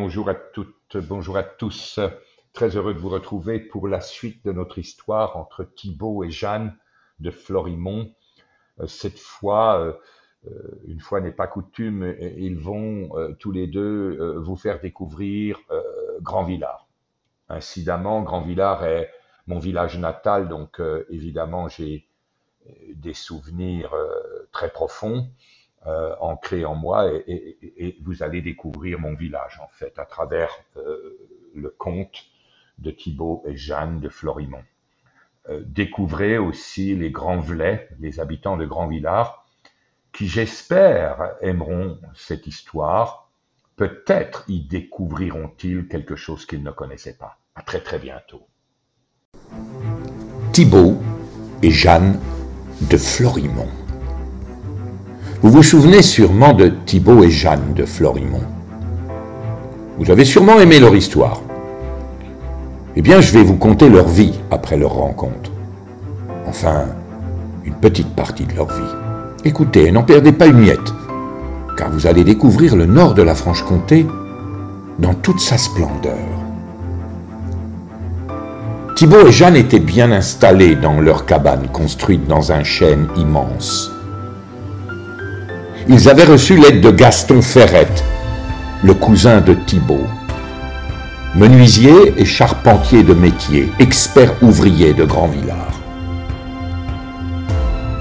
Bonjour à toutes, bonjour à tous. Très heureux de vous retrouver pour la suite de notre histoire entre Thibaut et Jeanne de Florimont. Euh, cette fois, euh, euh, une fois n'est pas coutume, ils vont tous les deux vous faire découvrir Grand Villard. Incidemment, Grand Villard est mon village natal, donc évidemment j'ai des souvenirs très profonds. Euh, ancré en moi et, vous allez découvrir mon village en fait à travers euh, le conte de Thibaut et Jeanne de Florimont. Euh, découvrez aussi les Grands Velais, les habitants de Grand Villard, qui j'espère aimeront cette histoire. Peut-être y découvriront-ils quelque chose qu'ils ne connaissaient pas. À très très bientôt. Thibaut et Jeanne de Florimont. Vous vous souvenez sûrement de Thibaut et Jeanne de Florimont. Vous avez sûrement aimé leur histoire. Eh bien, je vais vous conter leur vie après leur rencontre. Enfin, une petite partie de leur vie. Écoutez, n'en perdez pas une miette, car vous allez découvrir le nord de la Franche-Comté dans toute sa splendeur. Thibaut et Jeanne étaient bien installés dans leur cabane construite dans un chêne immense ils avaient reçu l'aide de Gaston Ferrette, le cousin de Thibault. Menuisier et charpentier de métier, expert ouvrier de Grand Villard.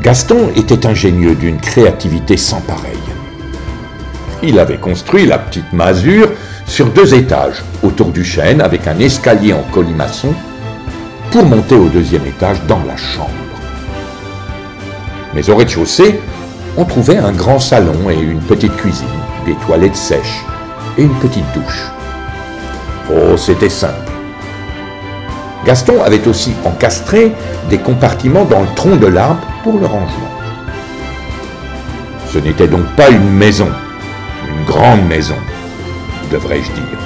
Gaston était ingénieux d'une créativité sans pareille. Il avait construit la petite masure sur deux étages autour du chêne avec un escalier en colimaçon pour monter au deuxième étage dans la chambre. Mais au rez-de-chaussée, on trouvait un grand salon et une petite cuisine, des toilettes sèches et une petite douche. Oh, c'était simple. Gaston avait aussi encastré des compartiments dans le tronc de l'arbre pour le rangement. Ce n'était donc pas une maison, une grande maison, devrais-je dire.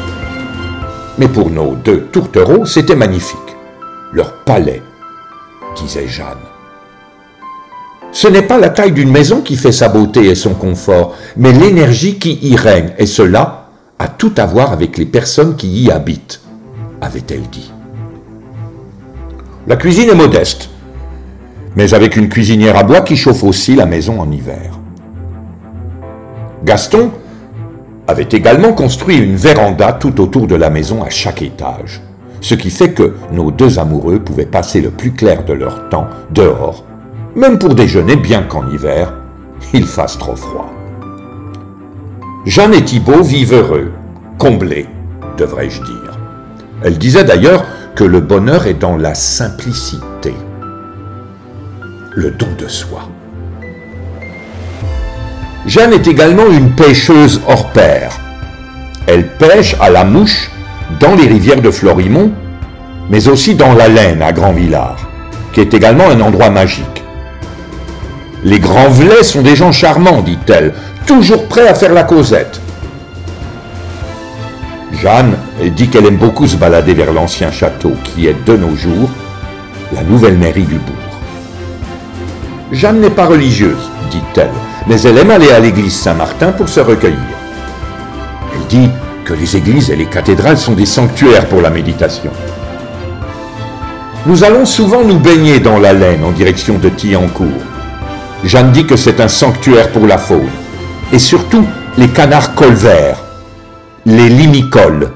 Mais pour nos deux tourtereaux, c'était magnifique. Leur palais, disait Jeanne. Ce n'est pas la taille d'une maison qui fait sa beauté et son confort, mais l'énergie qui y règne, et cela a tout à voir avec les personnes qui y habitent, avait-elle dit. La cuisine est modeste, mais avec une cuisinière à bois qui chauffe aussi la maison en hiver. Gaston avait également construit une véranda tout autour de la maison à chaque étage, ce qui fait que nos deux amoureux pouvaient passer le plus clair de leur temps dehors même pour déjeuner, bien qu'en hiver, il fasse trop froid. Jeanne et Thibault vivent heureux, comblés, devrais-je dire. Elle disait d'ailleurs que le bonheur est dans la simplicité, le don de soi. Jeanne est également une pêcheuse hors pair. Elle pêche à la mouche dans les rivières de Florimont, mais aussi dans la Laine à Grand Villard, qui est également un endroit magique. Les grands velets sont des gens charmants, dit-elle, toujours prêts à faire la causette. Jeanne dit qu'elle aime beaucoup se balader vers l'ancien château, qui est de nos jours la nouvelle mairie du bourg. Jeanne n'est pas religieuse, dit-elle, mais elle aime aller à l'église Saint-Martin pour se recueillir. Elle dit que les églises et les cathédrales sont des sanctuaires pour la méditation. Nous allons souvent nous baigner dans la laine en direction de Tillancourt. Jeanne dit que c'est un sanctuaire pour la faune. Et surtout, les canards colverts, les limicoles,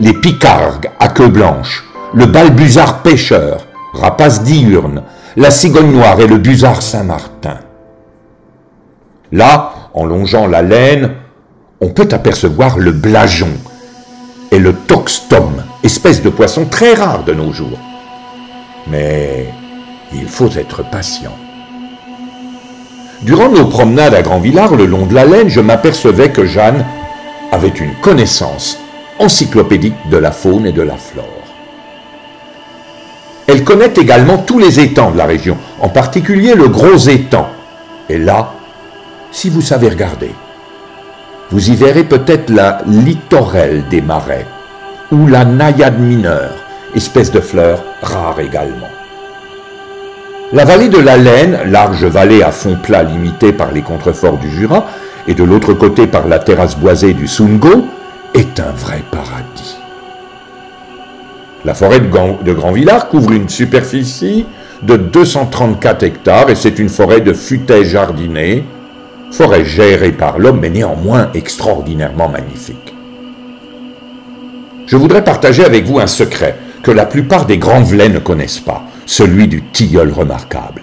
les picargues à queue blanche, le balbuzard pêcheur, rapace diurne, la cigogne noire et le busard Saint-Martin. Là, en longeant la laine, on peut apercevoir le blajon et le toxtom, espèce de poisson très rare de nos jours. Mais il faut être patient. Durant nos promenades à Grand Villard, le long de la laine, je m'apercevais que Jeanne avait une connaissance encyclopédique de la faune et de la flore. Elle connaît également tous les étangs de la région, en particulier le gros étang. Et là, si vous savez regarder, vous y verrez peut-être la littorelle des marais ou la naïade mineure, espèce de fleur rare également. La vallée de la Laine, large vallée à fond plat limitée par les contreforts du Jura, et de l'autre côté par la terrasse boisée du Sungo, est un vrai paradis. La forêt de Grand Villard couvre une superficie de 234 hectares et c'est une forêt de futaies jardinées, forêt gérée par l'homme mais néanmoins extraordinairement magnifique. Je voudrais partager avec vous un secret que la plupart des grands velets ne connaissent pas, celui du tilleul remarquable.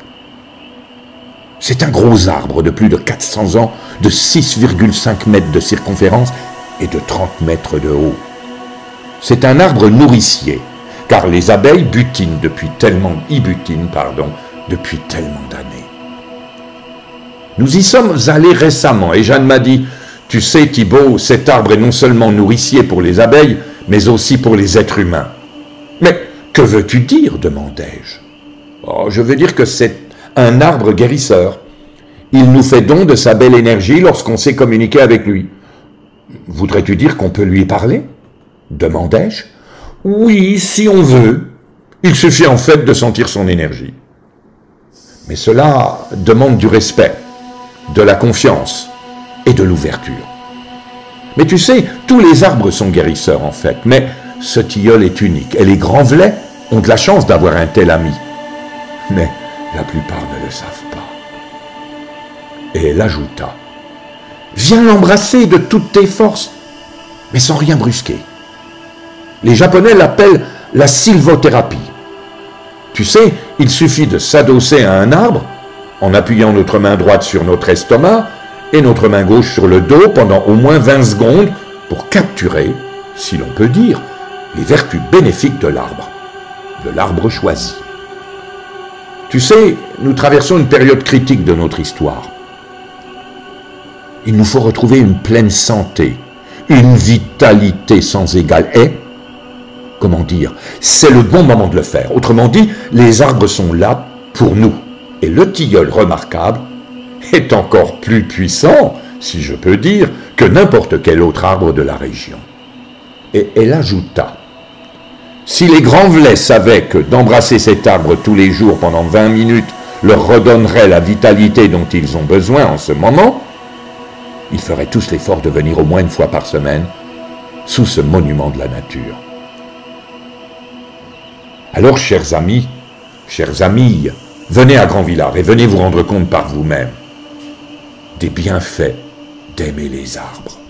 C'est un gros arbre de plus de 400 ans, de 6,5 mètres de circonférence et de 30 mètres de haut. C'est un arbre nourricier, car les abeilles butinent depuis tellement, y pardon, depuis tellement d'années. Nous y sommes allés récemment et Jeanne m'a dit, tu sais Thibault, cet arbre est non seulement nourricier pour les abeilles, mais aussi pour les êtres humains. Mais que veux-tu dire demandai-je. Oh, je veux dire que c'est un arbre guérisseur. Il nous fait don de sa belle énergie lorsqu'on sait communiquer avec lui. Voudrais-tu dire qu'on peut lui parler demandai-je. Oui, si on veut. Il suffit en fait de sentir son énergie. Mais cela demande du respect, de la confiance et de l'ouverture. Mais tu sais, tous les arbres sont guérisseurs en fait, mais ce tilleul est unique et les grands velets ont de la chance d'avoir un tel ami. Mais la plupart ne le savent pas. Et elle ajouta, Viens l'embrasser de toutes tes forces, mais sans rien brusquer. Les Japonais l'appellent la sylvothérapie. Tu sais, il suffit de s'adosser à un arbre en appuyant notre main droite sur notre estomac et notre main gauche sur le dos pendant au moins 20 secondes pour capturer, si l'on peut dire, les vertus bénéfiques de l'arbre, de l'arbre choisi. Tu sais, nous traversons une période critique de notre histoire. Il nous faut retrouver une pleine santé, une vitalité sans égale. Et, comment dire, c'est le bon moment de le faire. Autrement dit, les arbres sont là pour nous. Et le tilleul remarquable est encore plus puissant, si je peux dire, que n'importe quel autre arbre de la région. Et elle ajouta, si les grands velets savaient que d'embrasser cet arbre tous les jours pendant 20 minutes leur redonnerait la vitalité dont ils ont besoin en ce moment, ils feraient tous l'effort de venir au moins une fois par semaine sous ce monument de la nature. Alors, chers amis, chers amis, venez à Grand Villard et venez vous rendre compte par vous-même des bienfaits d'aimer les arbres.